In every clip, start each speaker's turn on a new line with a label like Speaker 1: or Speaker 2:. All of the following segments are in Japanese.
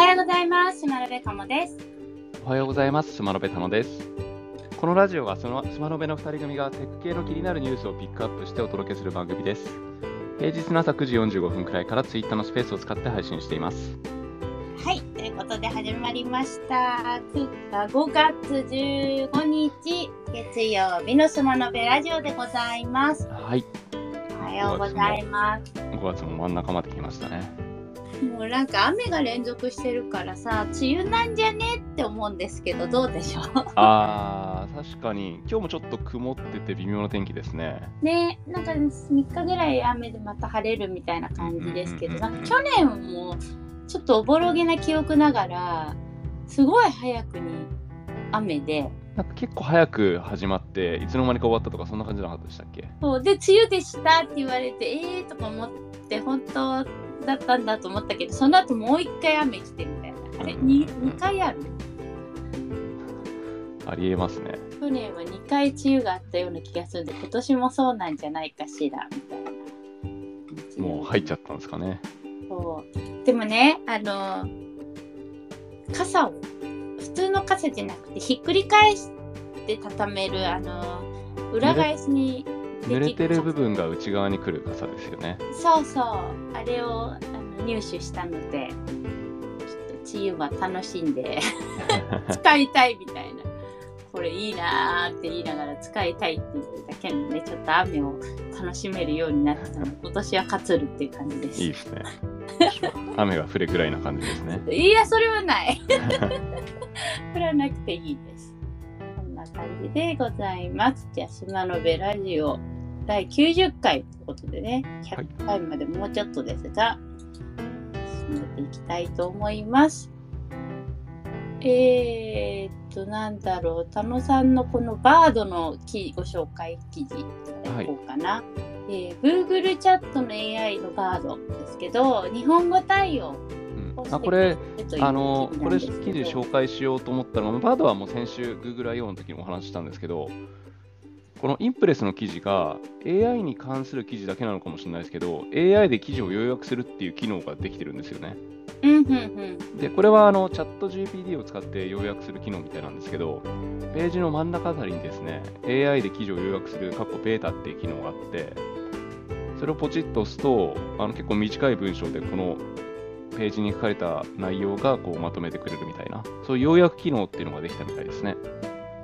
Speaker 1: はようございます。島辺かもです。
Speaker 2: おはようございます。スマノベタノです。このラジオはそのスマノベの2人組がテック系の気になるニュースをピックアップしてお届けする番組です。平日の朝9時45分くらいからツイッターのスペースを使って配信しています。
Speaker 1: はい、ということで始まりました。く5月15日月曜日のスマノベラジオでございます。
Speaker 2: はい。
Speaker 1: おはようございます。
Speaker 2: 5月も真ん中まで来ましたね。
Speaker 1: もうなんか雨が連続してるからさ、梅雨なんじゃねって思うんですけど、どうでしょう？
Speaker 2: あー、確かに。今日もちょっと曇ってて微妙な天気ですね。
Speaker 1: ね、なんか3日ぐらい雨でまた晴れるみたいな感じですけど、去年もちょっとおぼろげな記憶ながら、すごい早くに雨で、
Speaker 2: なんか結構早く始まって、いつの間にか終わったとかそんな感じじゃなかったでしたっけ？
Speaker 1: そうで、梅雨でしたって言われて、えーとか思って、本当だったんだと思ったけど、その後もう一回雨来てみたいな。あれ、
Speaker 2: うん
Speaker 1: 2, 2回ある
Speaker 2: ありえますね。
Speaker 1: 去年は2回梅雨があったような気がするんで、今年もそうなんじゃないかしら、みたいな。
Speaker 2: もう入っちゃったんですかね。
Speaker 1: そうでもねあの傘を普通の傘じゃなくてひっくり返して畳めるあの裏返しに
Speaker 2: 濡れてる部
Speaker 1: 分
Speaker 2: 分が内側に来る傘ですよね。
Speaker 1: そうそうあれをあの入手したのでちょっと梅雨は楽しんで 使いたいみたいなこれいいなーって言いながら使いたいって言ってたけどねちょっと雨を楽しめるようになってたので 今年は勝つるっていう感じです
Speaker 2: いいですね。雨が降れぐらいな感じですね。
Speaker 1: いや、それはない。それはなくていいです。こんな感じでございます。じゃあ、スマノベラジオ第90回ということでね、
Speaker 2: はい
Speaker 1: 100回までもうちょっとですが、進めていきたいと思います。えー、っと、なんだろう、田野さんのこのバードの記ご紹介記事いこうかな。えー Google チャットの AI のバードですけど、日本語対応
Speaker 2: うん、あこれ、あのこれ記
Speaker 1: 記
Speaker 2: 事紹介しようと思ったのが、バードはもう先週 Google I.O. の時にお話ししたんですけど、このインプレスの記事が AI に関する記事だけなのかもしれないですけど、AI で記事を要約するっていう機能ができてるんですよね。
Speaker 1: うんうんうん
Speaker 2: で、これはあのチャット GPT を使って要約する機能みたいなんですけど、ページの真ん中あたりにですね、AI で記事を要約する、カッコベータっていう機能があって、それをポチッと押すと、あの結構短い文章でこのページに書かれた内容がこうまとめてくれるみたいな、そういう要約機能っていうのができたみたいですね。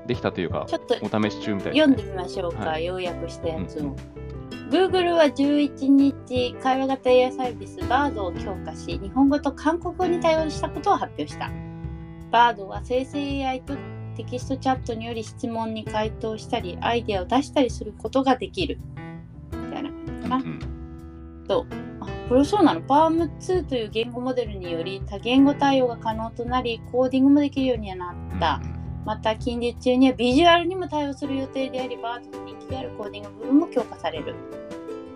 Speaker 2: できたというか、
Speaker 1: ちょっと
Speaker 2: お試し中みたいですね。
Speaker 1: 読んでみましょうか、
Speaker 2: はい
Speaker 1: 要約したやつを。
Speaker 2: うんうん
Speaker 1: Google は11日、会話型 AI サービス BARD を強化し、日本語と韓国語に対応したことを発表した。BARD は生成 AI とテキストチャットにより質問に回答したり、アイデアを出したりすることができる。みたいな感じかな。
Speaker 2: うん
Speaker 1: あこれそうなの ?PALM2 という言語モデルにより多言語対応が可能となり、コーディングもできるようにはなった。また近日中にはビジュアルにも対応する予定であり、バードの人気があるコーディング部分も強化される。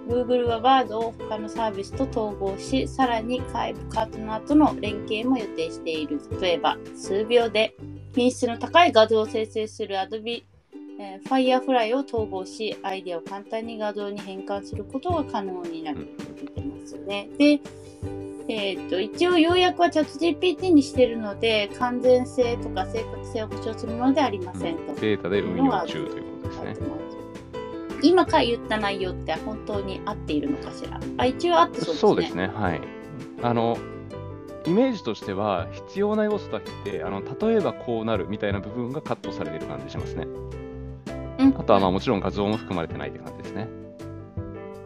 Speaker 1: Google はバードを他のサービスと統合し、さらに外部パートナーとの連携も予定している。例えば、数秒で品質の高い画像を生成する Adobe、えー Firefly を統合し、アイデアを簡単に画像に変換することが可能になると出てますね。で、えー、と一応要約はチャット GPT にしているので完全性とか正確性を保証するものではありませんと。
Speaker 2: ベータで運用中ということですね。
Speaker 1: 今から言った内容って本当に合っているのかしらあ一応合ってそうですね。
Speaker 2: そうですね、はい。あの、イメージとしては、必要な要素だけで、あの例えばこうなるみたいな部分がカットされてる感じしますね。
Speaker 1: うん
Speaker 2: あとはまあもちろん画像も含まれてないって感じですね。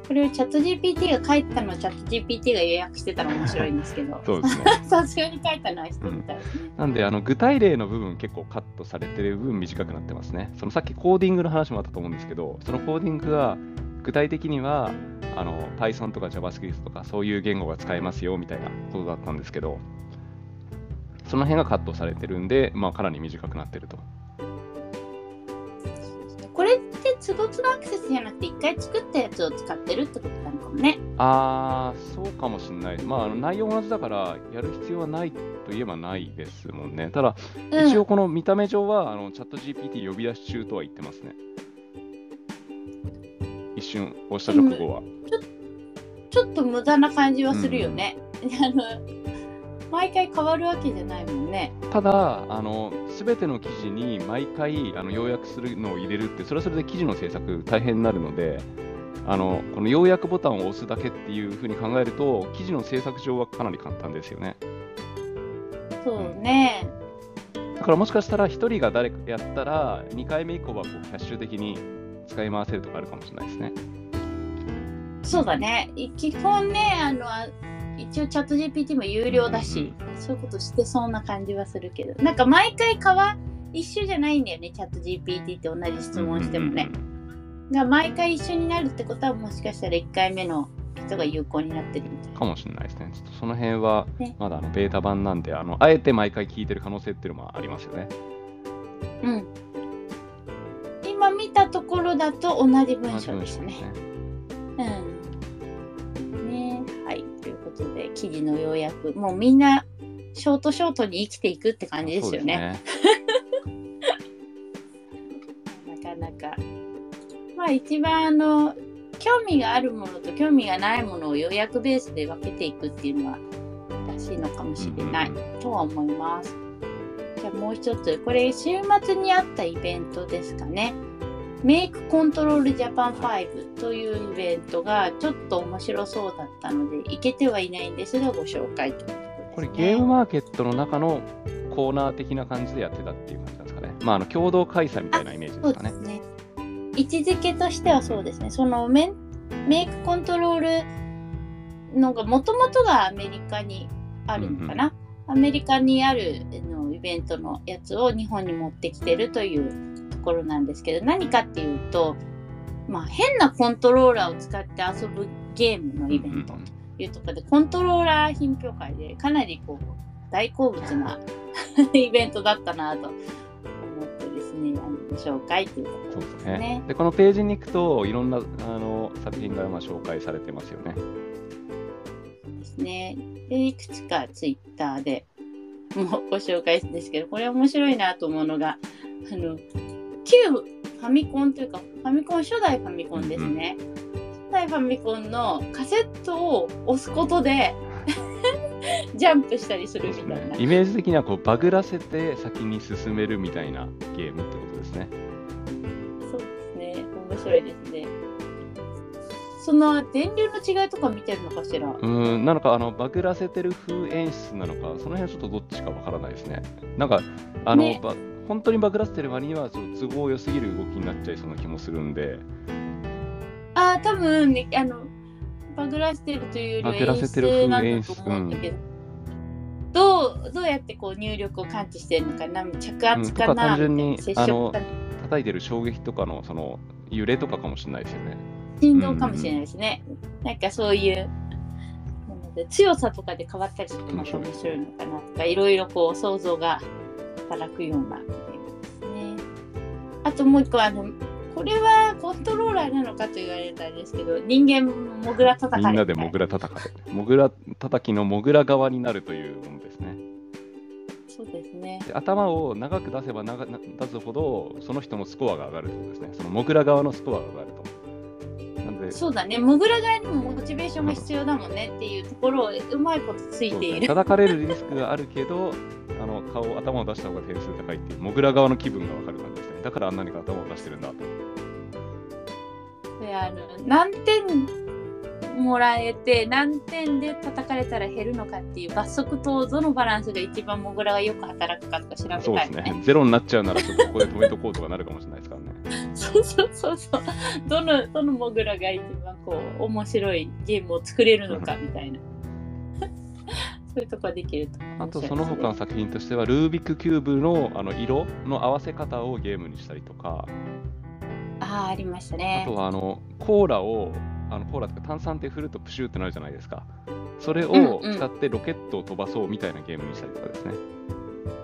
Speaker 1: これをチャット GPT が書いたのをチャット GPT が予約してたら面白いんですけど
Speaker 2: そうですね。
Speaker 1: さすがに書いたのは人みたいですね。
Speaker 2: なんで、あの具体例の部分結構カットされてる分短くなってますね。そのさっきコーディングの話もあったと思うんですけど、そのコーディングが具体的にはあの Python とか JavaScript とかそういう言語が使えますよみたいなことだったんですけど、その辺がカットされてるんで、まあ、かなり短くなってると。
Speaker 1: これってつどつどアクセスじゃなくて一回作ったやつを使ってるってことなのかもね。
Speaker 2: あー、そうかもしれない。まあ、内容同じだから、やる必要はないといえばないですもんね。ただ、
Speaker 1: うん
Speaker 2: 一応この見た目上は、あのチャット GPT 呼び出し中とは言ってますね。一瞬押した直後は。
Speaker 1: ちょっと無駄な感じはするよね。あの毎回変わるわけじゃないもんね。
Speaker 2: ただ、あの全ての記事に毎回あの要約するのを入れるって、それはそれで記事の制作大変になるので、あのこの要約ボタンを押すだけっていうふうに考えると、記事の制作上はかなり簡単ですよね。
Speaker 1: そうね。
Speaker 2: だからもしかしたら1人が誰かやったら、2回目以降はこうキャッシュ的に使い回せるとかあるかもしれないですね。
Speaker 1: そうだね。い基本ね、あの、あ一応チャット GPT も有料だし、そういうことしてそうな感じはするけど、なんか毎回変わ、一緒じゃないんだよね、チャット GPT って同じ質問してもね。が毎回一緒になるってことはもしかしたら1回目の人が有効になってるみたいな。
Speaker 2: かもしれないですね。ちょっとその辺は
Speaker 1: ね
Speaker 2: まだあのベータ版なんで、あのあえて毎回聞いてる可能性っていうのもありますよね。
Speaker 1: うん。今見たところだと同じ文章でしたね。うん。記事の要約、もうみんな、ショートショートに生きていくって感じですよね。なかなか。まあ一番あの、興味があるものと興味がないものを要約ベースで分けていくっていうのは、正しいのかもしれないとは思います。じゃあもう一つ、これ週末にあったイベントですかね。メイクコントロールジャパン5というイベントがちょっと面白そうだったので、行けてはいないんですが、ご紹介ということです、ね。
Speaker 2: これゲームマーケットの中のコーナー的な感じでやってたっていう感じなんですかね。まあ、あの共同開催みたいなイメージですかね
Speaker 1: そうです。ね。位置づけとしてはそうですね。そのメンメイクコントロールのがもともとがアメリカにあるのかな。アメリカにあるあのイベントのやつを日本に持ってきてるというところなんですけど、何かっていうと、まあ変なコントローラーを使って遊ぶゲームのイベントというところで、コントローラー品評会でかなりこう大好物な イベントだったなと思ってですね、あのご紹介というところ
Speaker 2: そうです
Speaker 1: ね
Speaker 2: ね。で、このページに行くと、いろんなあの作品がまあ紹介されてますよね。
Speaker 1: ですね。で、いくつかツイッターでもうご紹介ですけど、これ面白いなと思うのが、あの、旧ファミコンというか、ファミコン、初代ファミコンですね。初代ファミコンのカセットを押すことで、ジャンプしたりするみたいな。
Speaker 2: ね。イメージ的にはこうバグらせて先に進めるみたいなゲームってことですね。
Speaker 1: そうですね。面白いですね。その電流の違いとか見てるのかしら？
Speaker 2: うーん、なのか、あの、バグらせてる風演出なのか、その辺ちょっとどっちかわからないですね。なんか、あの、
Speaker 1: ね
Speaker 2: ば本当にバグらせてる割には、ちょっと都合良すぎる動きになっちゃいそうな気もするんで、
Speaker 1: ああ、多分ね、あの、バグらせてるというよりは演
Speaker 2: バグらせてる
Speaker 1: 出なん
Speaker 2: 風
Speaker 1: だと思うんだけど、どう、どうやってこう入力を感知してるのかな、着圧かな、
Speaker 2: 単純に
Speaker 1: 接
Speaker 2: あの
Speaker 1: 触
Speaker 2: 叩いてる衝撃とかの、その、揺れとかかもしれないですよね。
Speaker 1: 振動かもしれないですね。なんかそういう、強さとかで変わったりするとまた面白いのかなとか、いろいろこう想像が働くようなゲームですね。あともう一個、あの、これはコントローラーなのかと言われたんですけど、人間モグラ叩かれ
Speaker 2: みんなでモグラ叩かれ、モグラ叩きのモグラ側になるというものですね。
Speaker 1: そうですね。
Speaker 2: で頭を長く出せば長な出すほど、その人のスコアが上がるということですね。そのモグラ側のスコアが上がると。で、
Speaker 1: そうだね、モグラ側にもモチベーションが必要だもんねっていうところをうまいことついている。
Speaker 2: 叩かれるリスクがあるけど、あの顔、頭を出した方が点数高いっていう、モグラ側の気分が分かる感じですね。だからあんなに頭を出してるんだと。
Speaker 1: であの何点もらえて何点で叩かれたら減るのかっていう罰則とどのバランスが一番モグラがよく働くかとか調べたい
Speaker 2: そう
Speaker 1: よ
Speaker 2: ですね。ゼロになっちゃうなら、ちょっとここで止めとこうとかなるかもしれないですからね。
Speaker 1: そ うそうそうそう。どのどのモグラが一番こう面白いゲームを作れるのかみたいな。そういうとこはできると。
Speaker 2: あとその他の作品としては、ルービックキューブのあの色の合わせ方をゲームにしたりとか、
Speaker 1: ああありました
Speaker 2: あ
Speaker 1: ね
Speaker 2: と。はあのコーラを、あのコーラとか炭酸って振るとプシューってなるじゃないですか。それ
Speaker 1: うん
Speaker 2: を
Speaker 1: うん
Speaker 2: 使ってロケットを飛ばそうみたいなゲームにしたりとかですね。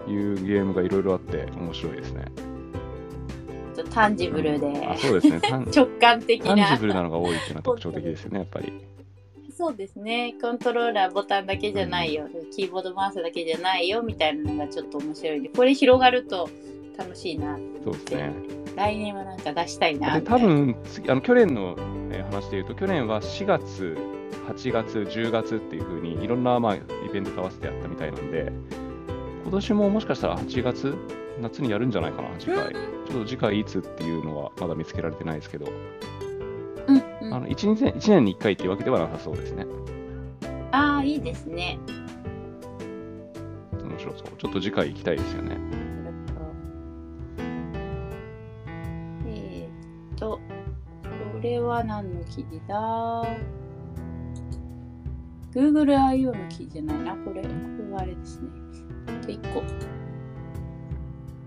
Speaker 2: いうゲームがいろいろあって面白いですね。
Speaker 1: とタンジブルで
Speaker 2: あそうですね。
Speaker 1: 直感的
Speaker 2: タンジ
Speaker 1: な。
Speaker 2: ブルなのが多いっていうのは特徴的ですよね、やっぱり。
Speaker 1: そうですね。コントローラーボタンだけじゃないよ、キーボードマウスだけじゃないよみたいなのがちょっと面白いんで、これ広がると楽しいな。
Speaker 2: そうですね。
Speaker 1: 来年はなんか出したいな。
Speaker 2: 多分次あの去年の、えー話でいうと、去年は4月8月、10月っていう風にいろんなまあイベントと合わせてやったみたいなんで、今年ももしかしたら8月、夏にやるんじゃないかな、次回。ちょっと次回いつっていうのはまだ見つけられてないですけど、
Speaker 1: うんうん、
Speaker 2: あの 1, 年1年に1回っていうわけではなさそうですね。
Speaker 1: ああ、いいですね。
Speaker 2: 面白そう。ちょっと次回行きたいですよね。
Speaker 1: えーっと、これは何の記事だ ?Google I.O. の記事じゃないな、これ。これはあれですね。あと1個。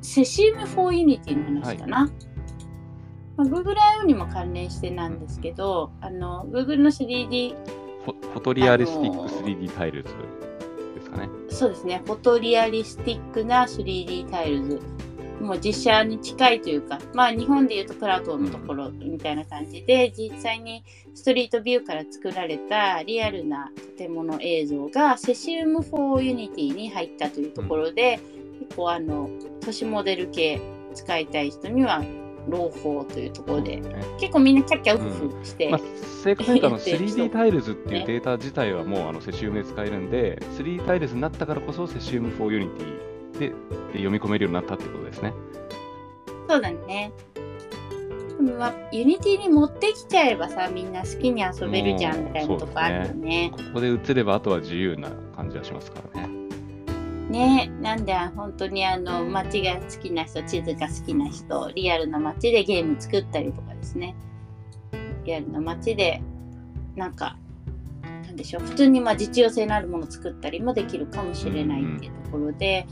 Speaker 1: セシウム for Unity の話かな。まあ、Google I.O. にも関連してなんですけど、あの、Google の 3D
Speaker 2: フォフォトリアリスティック 3D タイルズですかね。
Speaker 1: そうですね、フォトリアリスティックな 3D タイルズ。もう実写に近いというか、まあ日本でいうとプラトンのところみたいな感じで、実際にストリートビューから作られたリアルな建物映像がセシウム4 Unity に入ったというところで、結構あの、都市モデル系使いたい人には朗報というところで、
Speaker 2: ね
Speaker 1: 結構みんなキャッキャウフフして、
Speaker 2: まあ、正確に言うとあの
Speaker 1: 言ってる人
Speaker 2: 3D タイルズっていうデータ自体はもうあの Cesium で使えるんで、3D タイルズになったからこそセシウム4 Unity でで読み込めるようになったってことですね。
Speaker 1: そうだね。でもまあ、 Unity に持ってきちゃえばさ、みんな好きに遊べるじゃんみたいなとこあるよね。
Speaker 2: ここで映ればあとは自由な感じはしますからね。
Speaker 1: ねなんで本当にあの街が好きな人、地図が好きな人、リアルな街でゲーム作ったりとかですね。リアルな街で、なんか、なんでしょう、普通にまあ実用性のあるものを作ったりもできるかもしれないっていうところで、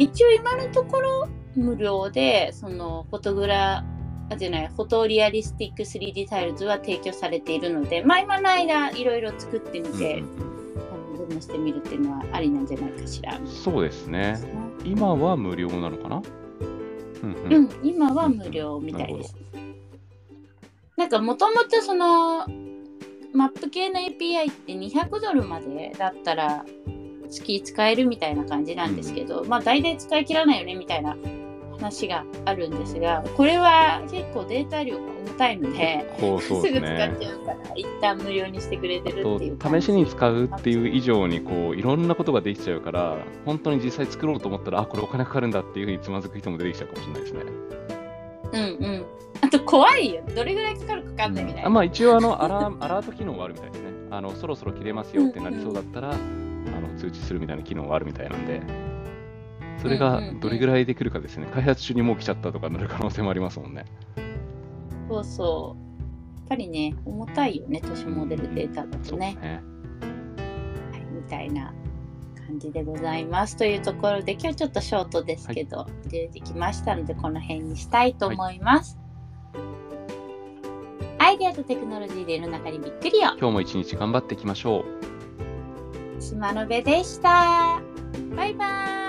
Speaker 1: 一応今のところ無料で、そのフォトグラ、あじゃない、フォトリアリスティック 3D タイルズは提供されているので、まあ今の間いろいろ作ってみて、
Speaker 2: うん
Speaker 1: してみるっていうのはありなんじゃないかしら。
Speaker 2: うんそうですね。今は無料なのかな？うんう。
Speaker 1: うんん、今は無料みたいです。なんかもともとそのマップ系の API って200ドルまでだったら月使えるみたいな感じなんですけど、まあ大体使い切らないよねみたいな話があるんですが、これは結構データ量が重たいので、
Speaker 2: こうそう
Speaker 1: すぐ使っ。ちゃうから、一旦無料にしてくれてるっていう
Speaker 2: と試しに使うっていう以上にこういろんなことができちゃうから本当に実際作ろうと思ったらあこれお金かかるんだっていうふうにつまずく人も出てきちゃうかもしれないですね。
Speaker 1: うんうん。あと怖いよ。どれぐらいかかるかかかんないみたいな。
Speaker 2: あまあ一応あのアラアラート機能はあるみたいですね。あのそろそろ切れますよってなりそうだったら、あの通知するみたいな機能はあるみたいなんでそれがどれぐらいできるかですね。開発中にもう来ちゃったとかなる可能性もありますもんね。
Speaker 1: そうそう。やっぱりね、重たいよね、都市モデルデータだとね。
Speaker 2: ね。
Speaker 1: はい、みたいな感じでございます。というところで、今日ちょっとショートですけど、出てきましたので、この辺にしたいと思います。アイデアとテクノロジーで世の中にびっくりよ。
Speaker 2: 今日も一日頑張っていきましょう。
Speaker 1: 島のべでした。バイバーイ。